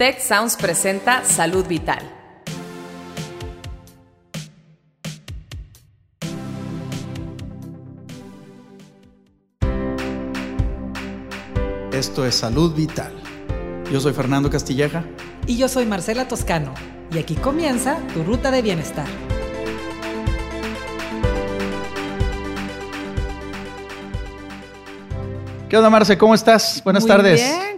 Tech Sounds presenta Salud Vital. Esto es Salud Vital. Yo soy Fernando Castilleja. Y yo soy Marcela Toscano. Y aquí comienza tu ruta de bienestar. ¿Qué onda, Marce? ¿Cómo estás? Buenas Muy tardes. Bien,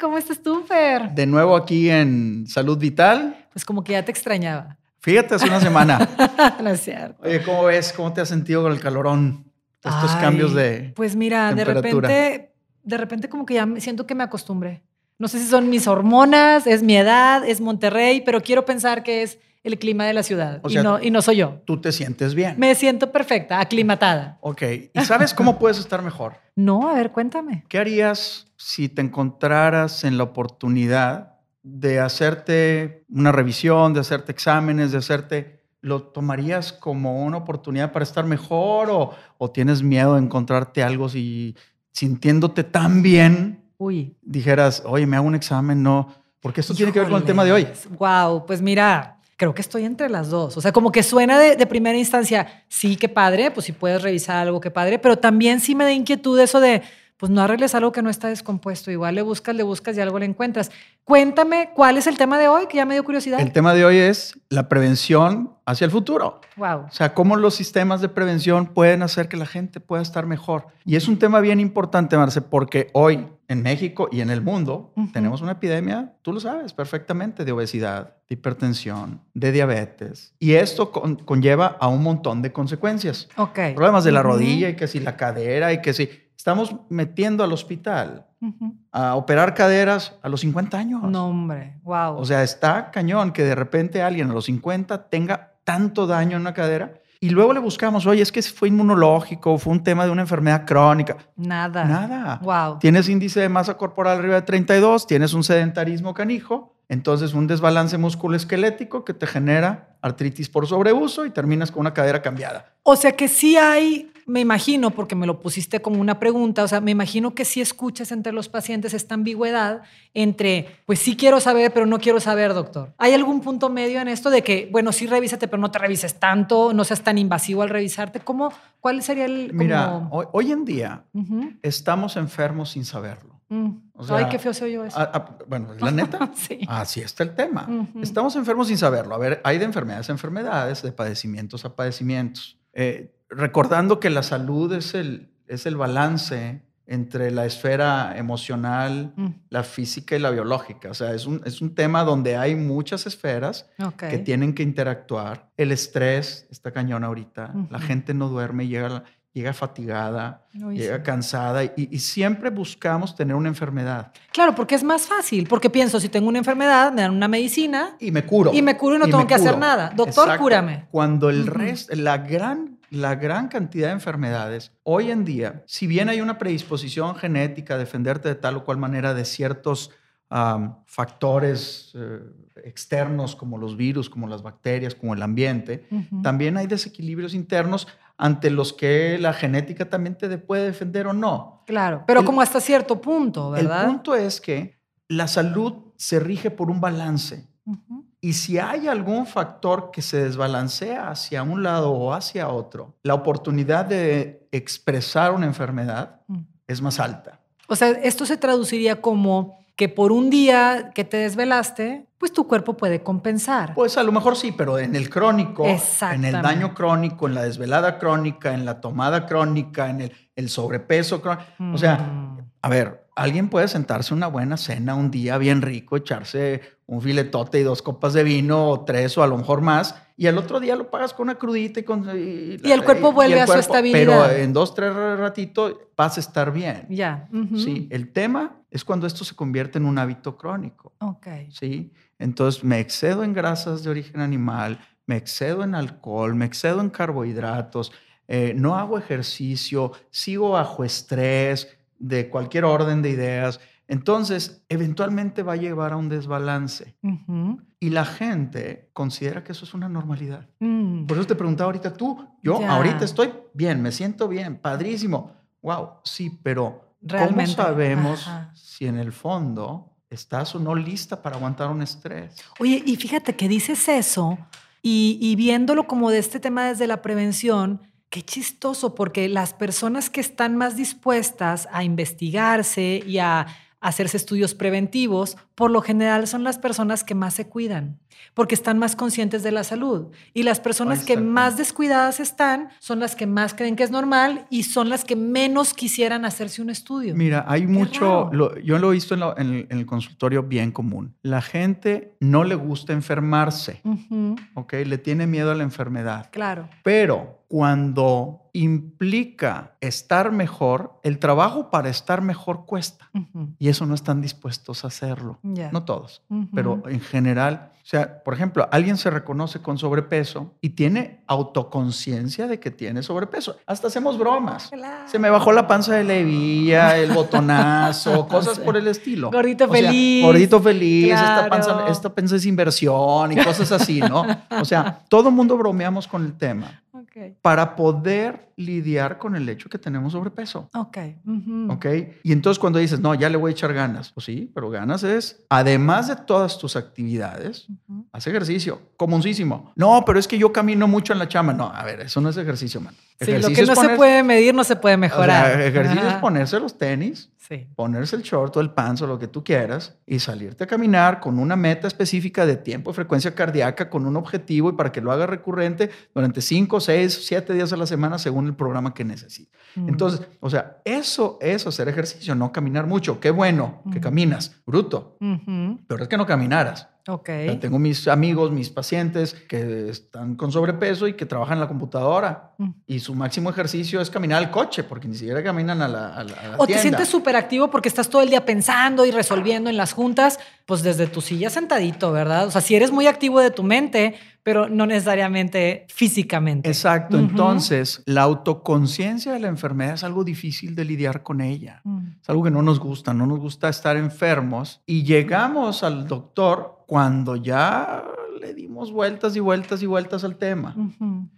De nuevo aquí en Salud Vital. Pues como que ya te extrañaba. Fíjate, hace una semana. no es cierto. Oye, ¿cómo ves? ¿Cómo te has sentido con el calorón? Estos Ay, cambios de. Pues mira, de repente, de repente como que ya me- siento que me acostumbré. No sé si son mis hormonas, es mi edad, es Monterrey, pero quiero pensar que es el clima de la ciudad. O y, no, y no soy yo. Tú te sientes bien. Me siento perfecta, aclimatada. Ok. ¿Y sabes cómo puedes estar mejor? No, a ver, cuéntame. ¿Qué harías si te encontraras en la oportunidad de hacerte una revisión, de hacerte exámenes, de hacerte... ¿Lo tomarías como una oportunidad para estar mejor o, o tienes miedo de encontrarte algo si sintiéndote tan bien Uy, dijeras, oye, me hago un examen? No, porque esto tiene que ver con el tema de hoy. Wow, pues mira, creo que estoy entre las dos. O sea, como que suena de, de primera instancia, sí, qué padre, pues si puedes revisar algo, qué padre, pero también sí me da inquietud eso de, pues no arregles algo que no está descompuesto. Igual le buscas, le buscas y algo le encuentras. Cuéntame, ¿cuál es el tema de hoy? Que ya me dio curiosidad. El tema de hoy es la prevención hacia el futuro. Wow. O sea, cómo los sistemas de prevención pueden hacer que la gente pueda estar mejor. Y es un tema bien importante, Marce, porque hoy en México y en el mundo Ujú. tenemos una epidemia, tú lo sabes perfectamente, de obesidad, de hipertensión, de diabetes. Y esto con- conlleva a un montón de consecuencias. Ok. Problemas de la Ujú. rodilla y que si la cadera y que si estamos metiendo al hospital Ujú. a operar caderas a los 50 años. No, hombre, wow. O sea, está cañón que de repente alguien a los 50 tenga tanto daño en una cadera y luego le buscamos, oye, es que fue inmunológico, fue un tema de una enfermedad crónica. nada. Nada. Wow. Tienes índice de masa corporal arriba de 32, tienes un sedentarismo canijo, entonces un desbalance musculoesquelético que te genera artritis por sobreuso y terminas con una cadera cambiada. O sea que sí hay, me imagino, porque me lo pusiste como una pregunta, o sea, me imagino que sí escuchas entre los pacientes esta ambigüedad entre, pues sí quiero saber, pero no quiero saber, doctor. ¿Hay algún punto medio en esto de que, bueno, sí revísate, pero no te revises tanto, no seas tan invasivo al revisarte? ¿Cómo, ¿Cuál sería el... como- Mira, hoy, hoy en día estamos enfermos sin saberlo. mm. O sea, Ay, qué feo se oyó eso. Bueno, la neta, Sí. así está el tema. Estamos enfermos sin saberlo. A ver, hay de enfermedades a enfermedades, de padecimientos a padecimientos. Eh, recordando que la salud es el, es el balance entre la esfera emocional, Mm, la física y la biológica. O sea, es un, es un tema donde hay muchas esferas que tienen que interactuar. El estrés está cañón ahorita. La gente no duerme, llega, llega fatigada, Uy, llega sí. cansada y, y siempre buscamos tener una enfermedad. Claro, porque es más fácil, porque pienso, si tengo una enfermedad, me dan una medicina Y me curo. Y me curo y no tengo que hacer nada. Doctor, cúrame. Cuando el resto, la gran, la gran cantidad de enfermedades, hoy en día, si bien hay una predisposición genética a defenderte de tal o cual manera de ciertos factores eh, externos como los virus, como las bacterias, como el ambiente, también hay desequilibrios internos ante los que la genética también te de- puede defender o no. Claro, pero El- como hasta cierto punto, ¿verdad? El punto es que la salud se rige por un balance. Y si hay algún factor que se desbalancea hacia un lado o hacia otro, la oportunidad de expresar una enfermedad Mm. es más alta. O sea, esto se traduciría como que por un día que te desvelaste, pues tu cuerpo puede compensar. Pues a lo mejor sí, pero en el crónico, en el daño crónico, en la desvelada crónica, en la tomada crónica, en el, el sobrepeso crónico. O sea, Mm. a ver, alguien puede sentarse una buena cena un día bien rico, echarse un filetote y dos copas de vino o tres o a lo mejor más, y al otro día lo pagas con una crudita y con... Y, Y el cuerpo vuelve a su estabilidad. Pero en dos, tres ratitos vas a estar bien. Ya. ujú. Sí, el tema es cuando esto se convierte en un hábito crónico. Ok. ¿sí? Entonces me excedo en grasas de origen animal, me excedo en alcohol, me excedo en carbohidratos, eh, no hago ejercicio, sigo bajo estrés de cualquier orden de ideas. Entonces, eventualmente va a llevar a un desbalance. Ujú. Y la gente considera que eso es una normalidad. Mm. Por eso te preguntaba ahorita tú, yo Ya. ahorita estoy bien, me siento bien, padrísimo. Wow, sí, pero ¿cómo Realmente, sabemos ajá. si en el fondo estás o no lista para aguantar un estrés. Oye, y fíjate que dices eso y, viéndolo como de este tema desde la prevención, qué chistoso, porque las personas que están más dispuestas a investigarse y a hacerse estudios preventivos, por lo general son las personas que más se cuidan, porque están más conscientes de la salud. Y las personas que más descuidadas están son las que más creen que es normal y son las que menos quisieran hacerse un estudio. Mira, hay mucho, yo lo he visto en, el, consultorio bien común. La gente no le gusta enfermarse, ¿ok? Le tiene miedo a la enfermedad. Claro. Pero cuando implica estar mejor, el trabajo para estar mejor cuesta. Y eso no están dispuestos a hacerlo. No todos, pero en general. O sea, por ejemplo, alguien se reconoce con sobrepeso y tiene autoconciencia de que tiene sobrepeso. Hasta hacemos bromas. Se me bajó la panza de levilla, el botonazo, cosas por el estilo. Gordito feliz. gordito feliz, esta, panza, esta panza es inversión y cosas así, ¿no? O sea, todo mundo bromeamos con el tema. Para poder lidiar con el hecho que tenemos sobrepeso. Ok. Ok. Y entonces cuando dices, no, ya le voy a echar ganas. Pues sí, pero ganas es, además de todas tus actividades, haz ejercicio. Comuncísimo. No, pero es que yo camino mucho en la chama. No, a ver, eso no es ejercicio, man. Sí, lo que no se puede medir no se puede mejorar. ejercicio es ponerse los tenis, ponerse el short o el pants o lo que tú quieras y salirte a caminar con una meta específica de tiempo y frecuencia cardíaca, con un objetivo y para que lo haga recurrente durante 5, 6, 7 días a la semana según el programa que necesite. Mm. Entonces, o sea, eso es hacer ejercicio, no caminar mucho. Qué bueno que caminas, bruto. Pero es que no caminaras. Okay. tengo mis amigos, mis pacientes que están con sobrepeso y que trabajan en la computadora mm. y su máximo ejercicio es caminar al coche porque ni siquiera caminan a la, a O te sientes súper activo porque estás todo el día pensando y resolviendo en las juntas, pues desde tu silla sentadito, ¿verdad? O sea, si eres muy activo de tu mente, pero no necesariamente físicamente. Exacto. Entonces, la autoconciencia de la enfermedad es algo difícil de lidiar con ella. Mm. Es algo que no nos gusta, no nos gusta estar enfermos y llegamos al doctor cuando ya le dimos vueltas y vueltas y vueltas al tema.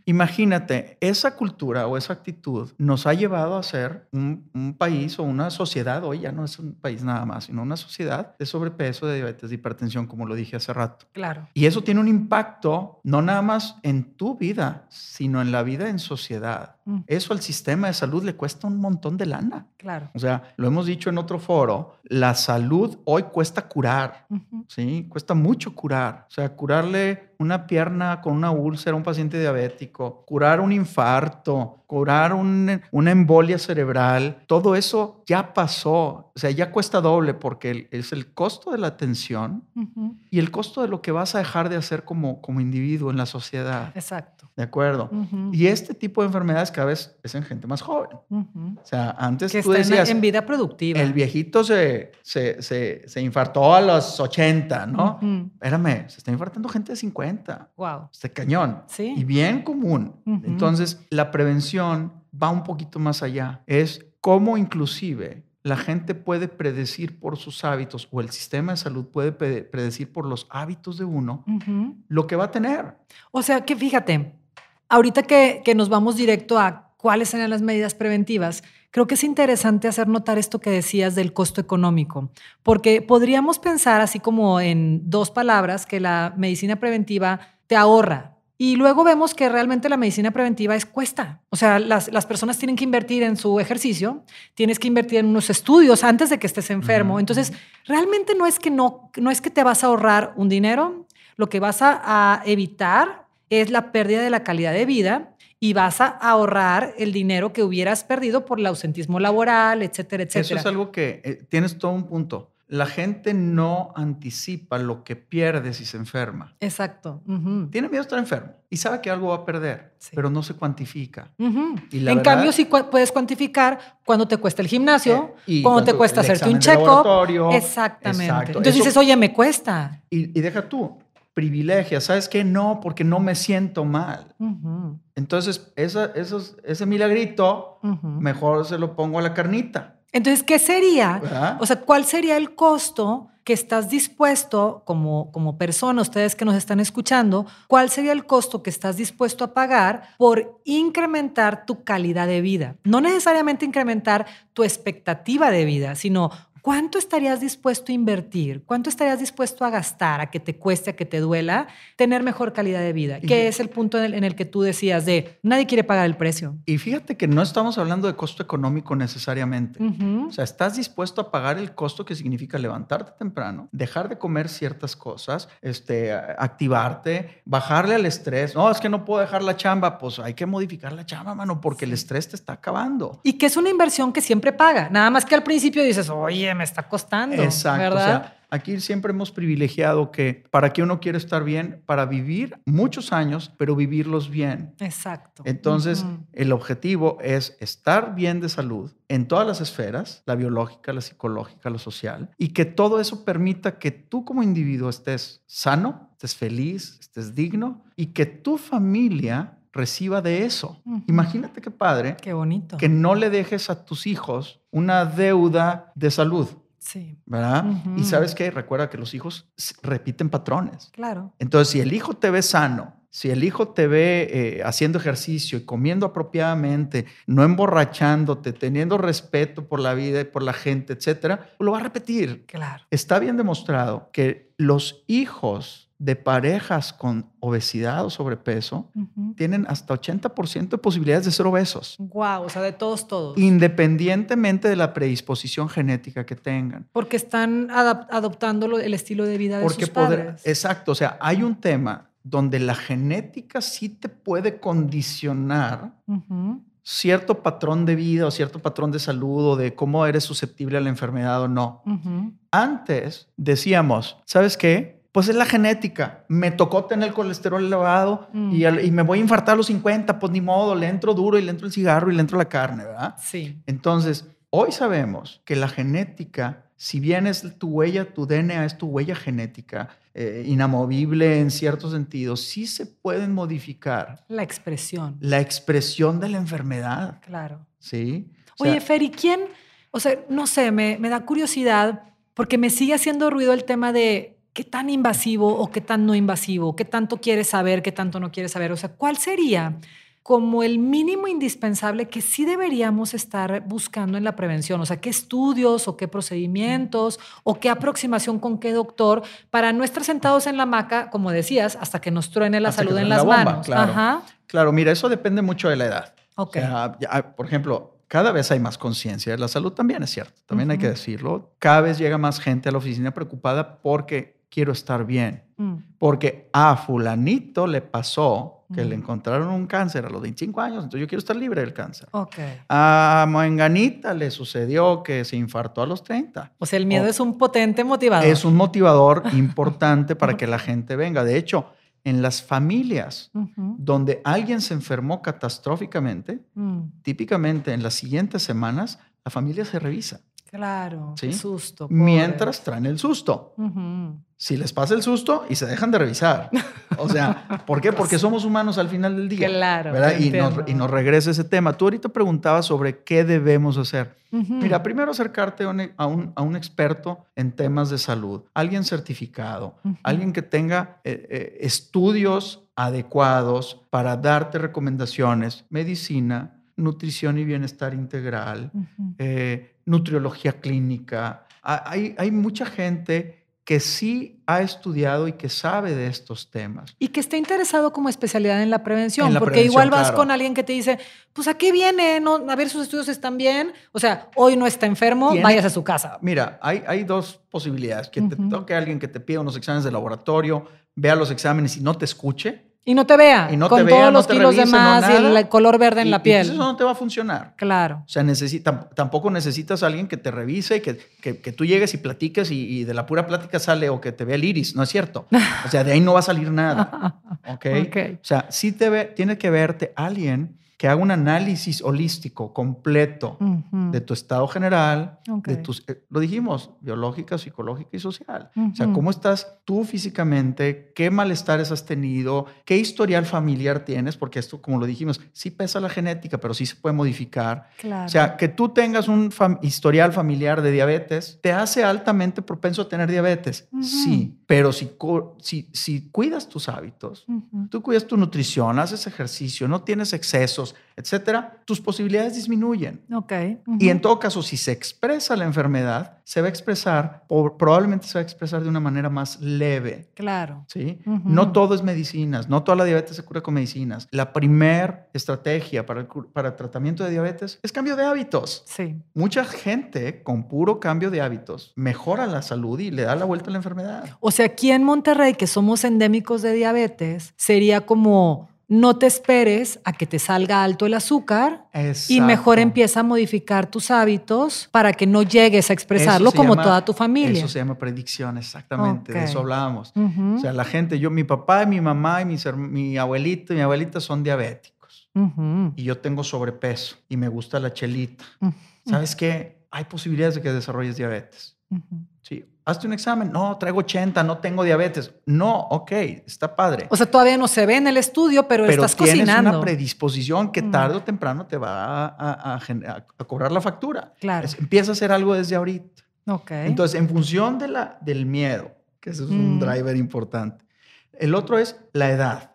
Imagínate, esa cultura o esa actitud nos ha llevado a ser un, un, país o una sociedad, hoy ya no es un país nada más, sino una sociedad de sobrepeso, de diabetes, de hipertensión, como lo dije hace rato. Claro. Y eso tiene un impacto no nada más en tu vida, sino en la vida en sociedad. Mm. Eso al sistema de salud le cuesta un montón de lana. Claro. O sea, lo hemos dicho en otro foro, la salud hoy cuesta curar, ¿sí? Cuesta mucho curar. O sea, curarle una pierna con una úlcera a un paciente diabético, curar un infarto, curar una embolia cerebral, todo eso ya pasó. O sea, ya cuesta doble porque es el costo de la atención y el costo de lo que vas a dejar de hacer como, como individuo en la sociedad. Exacto. ¿De acuerdo? Y este tipo de enfermedades cada vez es en gente más joven. O sea, antes que tú decías... En, vida productiva. El viejito se, se, se, infartó a los 80, ¿no? Espérame, se está infartando gente de 50. Wow. Este cañón. Sí. Y bien común. Entonces, la prevención va un poquito más allá. Es cómo inclusive la gente puede predecir por sus hábitos o el sistema de salud puede predecir por los hábitos de uno lo que va a tener. O sea que fíjate, ahorita que, que nos vamos directo a cuáles serían las medidas preventivas, creo que es interesante hacer notar esto que decías del costo económico, porque podríamos pensar así como en dos palabras que la medicina preventiva te ahorra y luego vemos que realmente la medicina preventiva es cuesta. O sea, las, las, personas tienen que invertir en su ejercicio, tienes que invertir en unos estudios antes de que estés enfermo. Entonces, realmente no es que no, no es que te vas a ahorrar un dinero, lo que vas a, a evitar es la pérdida de la calidad de vida y vas a ahorrar el dinero que hubieras perdido por el ausentismo laboral, etcétera, etcétera. Eso es algo que eh, tienes todo un punto la gente no anticipa lo que pierde si se enferma. Exacto. Tiene miedo de estar enfermo y sabe que algo va a perder, pero no se cuantifica. en cambio, sí puedes cuantificar cuándo te cuesta el gimnasio, eh, cuándo te cuesta hacerte un check-up. Exactamente. Entonces dices, oye, me cuesta. Y, deja tú, privilegia, ¿sabes qué? No, porque no me siento mal. Entonces, ese milagrito, mejor se lo pongo a la carnita. Entonces, ¿qué sería? O sea, ¿cuál sería el costo que estás dispuesto como, como persona, ustedes que nos están escuchando, cuál sería el costo que estás dispuesto a pagar por incrementar tu calidad de vida? No necesariamente incrementar tu expectativa de vida, sino ¿cuánto estarías dispuesto a invertir? ¿Cuánto estarías dispuesto a gastar, a que te cueste, a que te duela, tener mejor calidad de vida? Que es el punto en el, en el que tú decías de nadie quiere pagar el precio. Y fíjate que no estamos hablando de costo económico necesariamente. O sea, estás dispuesto a pagar el costo que significa levantarte temprano, dejar de comer ciertas cosas, este, activarte, bajarle al estrés. No, es que no puedo dejar la chamba. Pues hay que modificar la chamba, mano, porque el estrés te está acabando. Y que es una inversión que siempre paga. Nada más que al principio dices, oye, me está costando. Exacto. ¿Verdad? O sea, aquí siempre hemos privilegiado que para que uno quiere estar bien, para vivir muchos años, pero vivirlos bien. Exacto. Entonces, el objetivo es estar bien de salud en todas las esferas, la biológica, la psicológica, la social, y que todo eso permita que tú como individuo estés sano, estés feliz, estés digno y que tu familia reciba de eso. Imagínate qué padre Qué bonito. que no le dejes a tus hijos una deuda de salud, Sí, ¿verdad? Y sabes qué, recuerda que los hijos repiten patrones. claro. Entonces, si el hijo te ve sano, si el hijo te ve eh, haciendo ejercicio y comiendo apropiadamente, no emborrachándote, teniendo respeto por la vida y por la gente, etcétera, lo va a repetir. Claro. Está bien demostrado que los hijos de parejas con obesidad o sobrepeso tienen hasta 80% de posibilidades de ser obesos, Wow, o sea, de todos, todos. independientemente de la predisposición genética que tengan. Porque están adoptando el estilo de vida de Porque sus poder, padres. exacto, o sea, hay un tema donde la genética sí te puede condicionar cierto patrón de vida o cierto patrón de salud o de cómo eres susceptible a la enfermedad o no. Antes decíamos, ¿sabes qué? Pues es la genética. Me tocó tener el colesterol elevado Mm. y, al- y me voy a infartar a los 50, pues ni modo, le entro duro y le entro el cigarro y le entro la carne, ¿verdad? Sí. Entonces, hoy sabemos que la genética, si bien es tu huella, tu DNA es tu huella genética, eh, inamovible en ciertos sentidos, sí se pueden modificar La expresión. la expresión de la enfermedad, Claro. ¿sí? O sea, Oye, Fer, ¿y quién? O sea, no sé, me, me da curiosidad porque me sigue haciendo ruido el tema de qué tan invasivo o qué tan no invasivo, qué tanto quieres saber, qué tanto no quieres saber. O sea, ¿cuál sería como el mínimo indispensable que sí deberíamos estar buscando en la prevención? O sea, ¿qué estudios o qué procedimientos o qué aproximación con qué doctor para no estar sentados en la hamaca, como decías, hasta que nos truene la Hasta salud en las la bomba, manos? claro. Ajá. Claro, mira, eso depende mucho de la edad. Ok. O sea, ya, por ejemplo, cada vez hay más conciencia de la salud, también es cierto, también hay que decirlo. Cada vez llega más gente a la oficina preocupada porque quiero estar bien. Mm. Porque a fulanito le pasó que le Mm. encontraron un cáncer a los 25 años, entonces yo quiero estar libre del cáncer. Ok. A Manganita le sucedió que se infartó a los 30. O sea, el miedo O- es un potente motivador. Es un motivador importante para que la gente venga. De hecho, en las familias Ujú. donde alguien se enfermó catastróficamente, Mm, típicamente en las siguientes semanas, la familia se revisa. Claro, ¿Sí? susto. Mientras traen el susto. Si les pasa el susto y se dejan de revisar. O sea, ¿por qué? Porque somos humanos al final del día. Claro, ¿verdad? Y nos, y nos regresa ese tema. Tú ahorita preguntabas sobre qué debemos hacer. Mira, primero acercarte a un, a un- a un experto en temas de salud, alguien certificado, alguien que tenga eh, eh, estudios adecuados para darte recomendaciones, medicina, nutrición y bienestar integral, eh, nutriología clínica. Ha- Hay, hay mucha gente que sí ha estudiado y que sabe de estos temas. Y que esté interesado como especialidad en la prevención, En la porque prevención, igual vas claro. con alguien que te dice, pues a qué viene, no, a ver sus estudios están bien, o sea, hoy no está enfermo, Tiene- vayas a su casa. Mira, hay, hay dos posibilidades. Que te toque alguien que te pida unos exámenes de laboratorio, vea los exámenes y no te escuche. Y no te vea, Y no con te vea, todos no los te kilos de no más y el color verde en y- la y piel. eso no te va a funcionar. Claro. O sea, necesita, tampoco necesitas a alguien que te revise, que, que, que tú llegues y platiques y, y de la pura plática sale o que te vea el iris. No es cierto. O sea, de ahí no va a salir nada. ¿ok? Ok. O sea, sí te ve, tiene que verte alguien que haga un análisis holístico, completo, de tu estado general, de tus, eh, lo dijimos, biológica, psicológica y social. O sea, cómo estás tú físicamente, qué malestares has tenido, qué historial familiar tienes, porque esto, como lo dijimos, sí pesa la genética, pero sí se puede modificar. Claro. O sea, que tú tengas un fam- historial familiar de diabetes, te hace altamente propenso a tener diabetes. Sí, pero si, si, si cuidas tus hábitos. Tú cuidas tu nutrición, haces ejercicio, no tienes excesos, diabéticos, etcétera, tus posibilidades disminuyen. Ok. Y en todo caso, si se expresa la enfermedad, se va a expresar, probablemente se va a expresar de una manera más leve. Claro. ¿sí? No todo es medicinas, no toda la diabetes se cura con medicinas. La primer estrategia para el, para el tratamiento de diabetes es cambio de hábitos. Sí. Mucha gente con puro cambio de hábitos mejora la salud y le da la vuelta a la enfermedad. O sea, aquí en Monterrey, que somos endémicos de diabetes, sería como no te esperes a que te salga alto el azúcar y mejor empieza a modificar tus hábitos para que no llegues a expresarlo como llama- toda tu familia. Eso se llama predicción, exactamente. De eso hablábamos. O sea, la gente, yo, mi papá y mi mamá y mis mi abuelito y mi abuelita son diabéticos. Y yo tengo sobrepeso y me gusta la chelita. ¿Sabes qué? Hay posibilidades de que desarrolles diabetes. Ujú. Sí. Hazte un examen. No, traigo 80, no tengo diabetes. No, ok, está padre. O sea, todavía no se ve en el estudio, pero, pero estás tienes cocinando. una predisposición que Mm. tarde o temprano te va a, a- a gen- a- a cobrar la factura. Claro. Es- empieza a hacer algo desde ahorita. Ok. Entonces, en función de la, del miedo, que eso es un Mm. driver importante. El otro es la edad.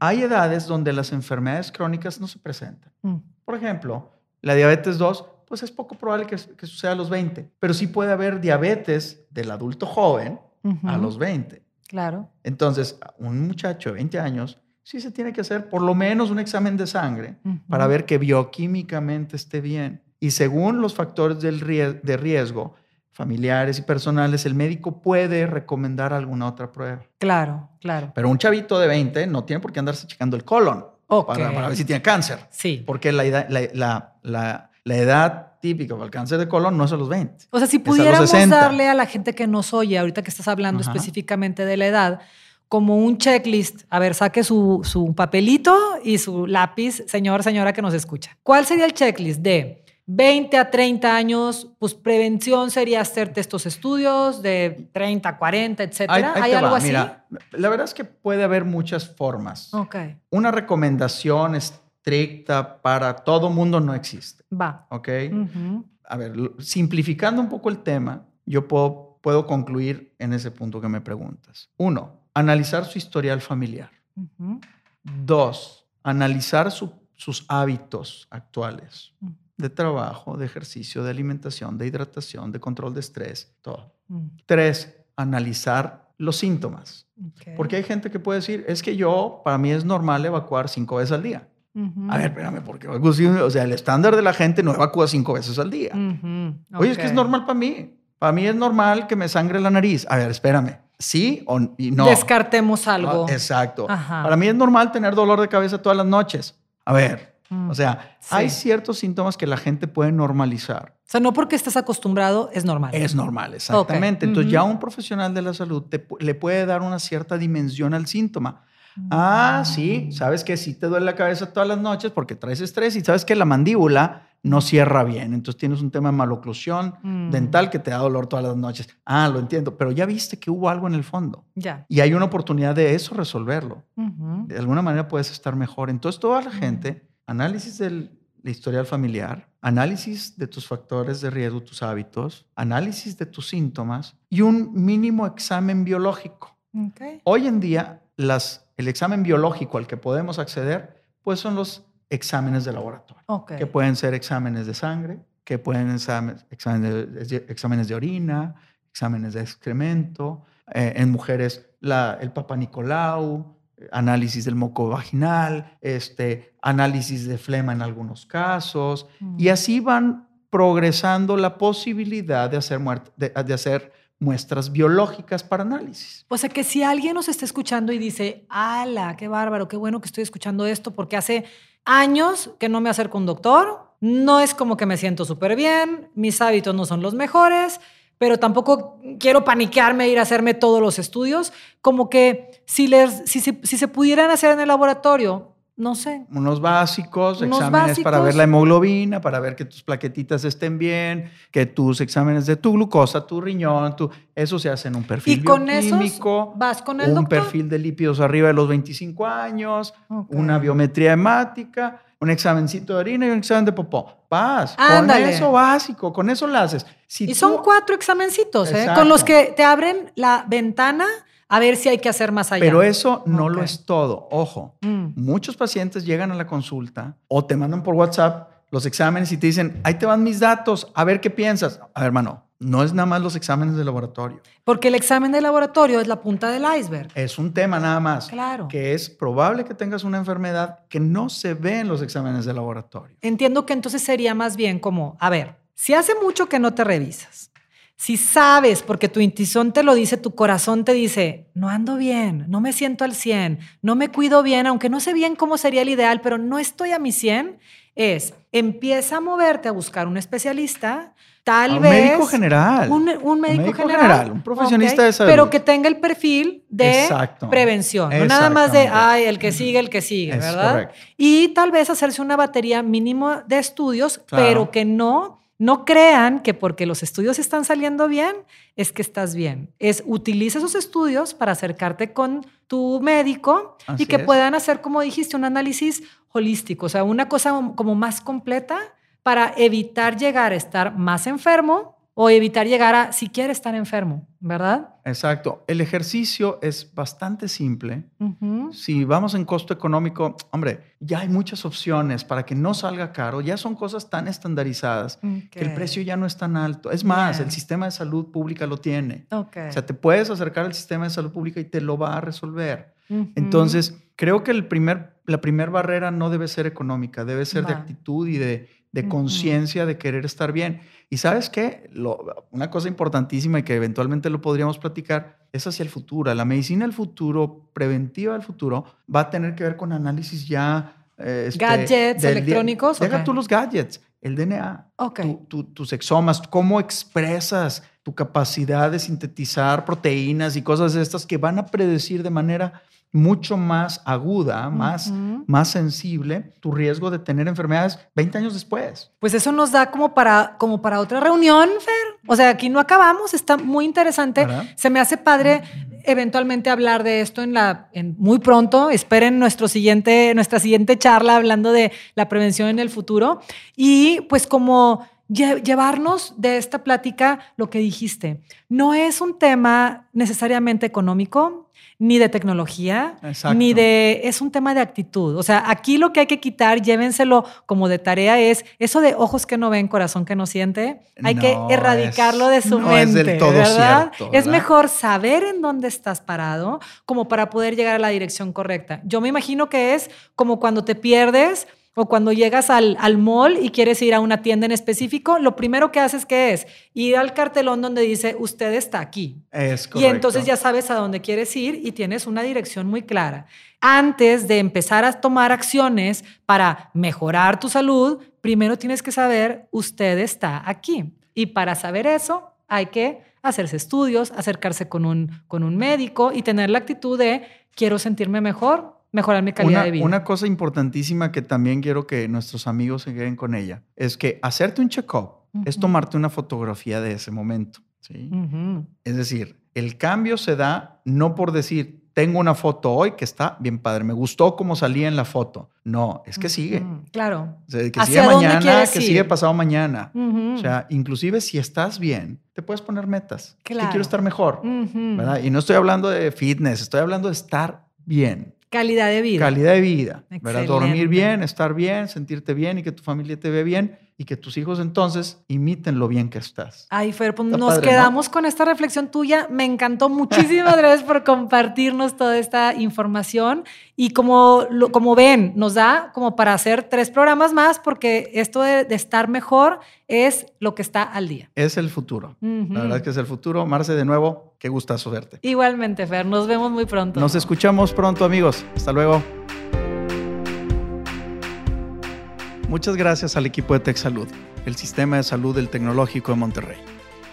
Hay edades donde las enfermedades crónicas no se presentan. Mm. Por ejemplo, la diabetes 2, pues es poco probable que, que suceda a los 20, pero sí puede haber diabetes del adulto joven a Ujú. los 20. Claro. Entonces, un muchacho de 20 años sí se tiene que hacer por lo menos un examen de sangre Ujú. para ver que bioquímicamente esté bien. Y según los factores del rie- de riesgo, familiares y personales, el médico puede recomendar alguna otra prueba. Claro, claro. Pero un chavito de 20 no tiene por qué andarse checando el colon Ok. para, para ver si tiene cáncer. Sí. Porque la la, la- la- la edad típica para el cáncer de colon no es a los 20. O sea, si Es pudiéramos 60. darle a la gente que nos oye, ahorita que estás hablando Ajá. específicamente de la edad, como un checklist, a ver, saque su, su papelito y su lápiz, señor, señora que nos escucha. ¿Cuál sería el checklist de 20 a 30 años? Pues prevención sería hacerte estos estudios de 30 a 40, etcétera. Ahí- ahí ¿Hay algo va. así? Mira, la verdad es que puede haber muchas formas. Ok, Una recomendación estricta para todo mundo no existe. va. ¿Ok? A ver, simplificando un poco el tema, yo puedo, puedo concluir en ese punto que me preguntas. Uno, analizar su historial familiar. Dos, analizar su- sus hábitos actuales Mm. de trabajo, de ejercicio, de alimentación, de hidratación, de control de estrés, todo. Mm. Tres, analizar los síntomas. Porque hay gente que puede decir, es que yo, para mí es normal evacuar cinco veces al día. Ujú. A ver, espérame, porque evacuo cinco- o sea, el estándar de la gente no evacúa cinco veces al día. Ujú. Oye, es que es normal para mí. Para mí es normal que me sangre la nariz. A ver, espérame. ¿Sí o no? Descartemos algo. Ah, exacto. Ajá. Para mí es normal tener dolor de cabeza todas las noches. A ver, Mm. o sea, Sí. hay ciertos síntomas que la gente puede normalizar. O sea, no porque estés acostumbrado es normal. Es normal, exactamente. Ok. Entonces ya un profesional de la salud te le puede dar una cierta dimensión al síntoma. Ah, sí, sabes que sí te duele la cabeza todas las noches porque traes estrés y sabes que la mandíbula no cierra bien. Entonces tienes un tema de maloclusión Mm. dental que te da dolor todas las noches. Ah, lo entiendo, pero ya viste que hubo algo en el fondo Ya. y hay una oportunidad de eso resolverlo. De alguna manera puedes estar mejor. Entonces toda la gente, análisis del la historial familiar, análisis de tus factores de riesgo, tus hábitos, análisis de tus síntomas y un mínimo examen biológico. Ok. Hoy en día, las, el examen biológico al que podemos acceder, pues son los exámenes de laboratorio, que pueden ser exámenes de sangre, que pueden ser exámenes de, exámenes de orina, exámenes de excremento, eh, en mujeres la, el Papa Nicolau, análisis del moco vaginal, este, análisis de flema en algunos casos, Mm. y así van progresando la posibilidad de hacer, muert- de- de hacer muestras biológicas para análisis. O sea que si alguien nos está escuchando y dice, ala, qué bárbaro, qué bueno que estoy escuchando esto, porque hace años que no me acerco a un doctor, no es como que me siento súper bien, mis hábitos no son los mejores, pero tampoco quiero paniquearme e ir a hacerme todos los estudios, como que si, les, si, se- si se pudieran hacer en el laboratorio, no sé. Unos básicos, Unos exámenes para ver la hemoglobina, para ver que tus plaquetitas estén bien, que tus exámenes de tu glucosa, tu riñón, tu, eso se hace en un perfil Y con esos vas con el un doctor. perfil de lípidos arriba de los 25 años, una biometría hemática, un examencito de orina y un examen de popó. Ándale. con eso básico, con eso lo haces. Si Y tú- son cuatro examencitos, ¿eh? Con los que te abren la ventana a ver si hay que hacer más allá. Pero eso no lo es todo. Ojo, Mm. muchos pacientes llegan a la consulta o te mandan por WhatsApp los exámenes y te dicen, ahí te van mis datos, a ver qué piensas. A ver, hermano, no es nada más los exámenes de laboratorio. Porque el examen de laboratorio es la punta del iceberg. Es un tema nada más. Claro. Que es probable que tengas una enfermedad que no se ve en los exámenes de laboratorio. Entiendo que entonces sería más bien como, a ver, si hace mucho que no te revisas, si sabes, porque tu intuición te lo dice, tu corazón te dice, no ando bien, no me siento al 100, no me cuido bien, aunque no sé bien cómo sería el ideal, pero no estoy a mi 100, es, empieza a moverte a buscar un especialista, tal A un vez... médico general. Un, un médico, médico general, general, un profesionista de salud. Pero que tenga el perfil de Exacto. prevención, no nada más de, ay, el que sigue, el que sigue, Es ¿verdad? correcto. Y tal vez hacerse una batería mínimo de estudios, Claro. pero que no, no crean que porque los estudios están saliendo bien, es que estás bien. Es utiliza esos estudios para acercarte con tu médico Así y que es. puedan hacer, como dijiste, un análisis holístico, o sea, una cosa como más completa para evitar llegar a estar más enfermo o evitar llegar a siquiera estar enfermo, ¿verdad? Exacto. El ejercicio es bastante simple. Ujú. Si vamos en costo económico, hombre, ya hay muchas opciones para que no salga caro. Ya son cosas tan estandarizadas que el precio ya no es tan alto. Es más, Bien. el sistema de salud pública lo tiene. Ok. O sea, te puedes acercar al sistema de salud pública y te lo va a resolver. Ujú. Entonces, creo que el primer, la primera barrera no debe ser económica, debe ser de Va. actitud y de, de conciencia de querer estar bien. Y sabes qué? Lo- una cosa importantísima y que eventualmente lo podríamos platicar es hacia el futuro. La medicina del futuro, preventiva del futuro, va a tener que ver con análisis ya... eh, este, Gadgets del- electrónicos, Deja tú los gadgets, el DNA. Tu- tu- tus exomas, cómo expresas tu capacidad de sintetizar proteínas y cosas de estas que van a predecir de manera mucho más aguda, más, más sensible tu riesgo de tener enfermedades 20 años después. Pues eso nos da como para, como para otra reunión, Fer. O sea, aquí no acabamos, está muy interesante. ¿Verdad? Se me hace padre eventualmente hablar de esto en la, en muy pronto. Esperen nuestro siguiente, nuestra siguiente charla hablando de la prevención en el futuro. Y pues como lle- llevarnos de esta plática lo que dijiste. No es un tema necesariamente económico, ni de tecnología, Exacto. ni de... Es un tema de actitud. O sea, aquí lo que hay que quitar, llévenselo como de tarea, es eso de ojos que no ven, corazón que no siente. Hay que erradicarlo es- de su no es mente, del todo ¿verdad? cierto, Es ¿verdad? mejor saber en dónde estás parado como para poder llegar a la dirección correcta. Yo me imagino que es como cuando te pierdes o cuando llegas al, al mall y quieres ir a una tienda en específico, lo primero que haces que es ir al cartelón donde dice usted está aquí. Es Y correcto. entonces ya sabes a dónde quieres ir y tienes una dirección muy clara. Antes de empezar a tomar acciones para mejorar tu salud, primero tienes que saber usted está aquí. Y para saber eso hay que hacerse estudios, acercarse con un, con un médico y tener la actitud de quiero sentirme mejor, mejorar mi calidad una, de vida. una cosa importantísima que también quiero que nuestros amigos se queden con ella es que hacerte un check-up es Ujú. tomarte una fotografía de ese momento. ¿sí? Ujú. Es decir, el cambio se da no por decir, tengo una foto hoy que está bien padre, me gustó cómo salía en la foto. No, es que sigue. Ujú. Claro. O sea, que ¿Hacia sigue mañana, que ir? sigue pasado mañana. Ujú. O sea, inclusive si estás bien, te puedes poner metas. Que Claro. quiero estar mejor, Ujú. ¿verdad? Y no estoy hablando de fitness, estoy hablando de estar bien. Calidad de vida. Calidad de vida. Dormir bien, estar bien, sentirte bien y que tu familia te ve bien y que tus hijos entonces imiten lo bien que estás. Ay, Fer, pues Está nos padre, ¿no? quedamos con esta reflexión tuya. Me encantó. Muchísimas gracias por compartirnos toda esta información. Y como, lo- como ven, nos da como para hacer tres programas más porque esto de, de estar mejor es lo que está al día. Es el futuro. La verdad es que es el futuro. Marce, de nuevo, qué gustazo verte. Igualmente, Fer. Nos vemos muy pronto. Nos escuchamos pronto, amigos. Hasta luego. Muchas gracias al equipo de Tech Salud, el sistema de salud del Tecnológico de Monterrey,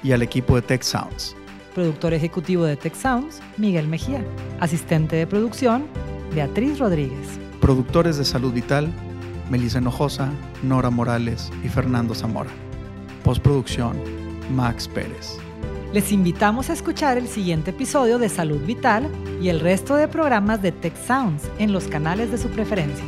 y al equipo de Tech Sounds. Productor ejecutivo de Tech Sounds, Miguel Mejía. Asistente de producción, Beatriz Rodríguez. Productores de Salud Vital, Melissa Hinojosa, Nora Morales y Fernando Zamora. Postproducción, Max Pérez. Les invitamos a escuchar el siguiente episodio de Salud Vital y el resto de programas de Tech Sounds en los canales de su preferencia.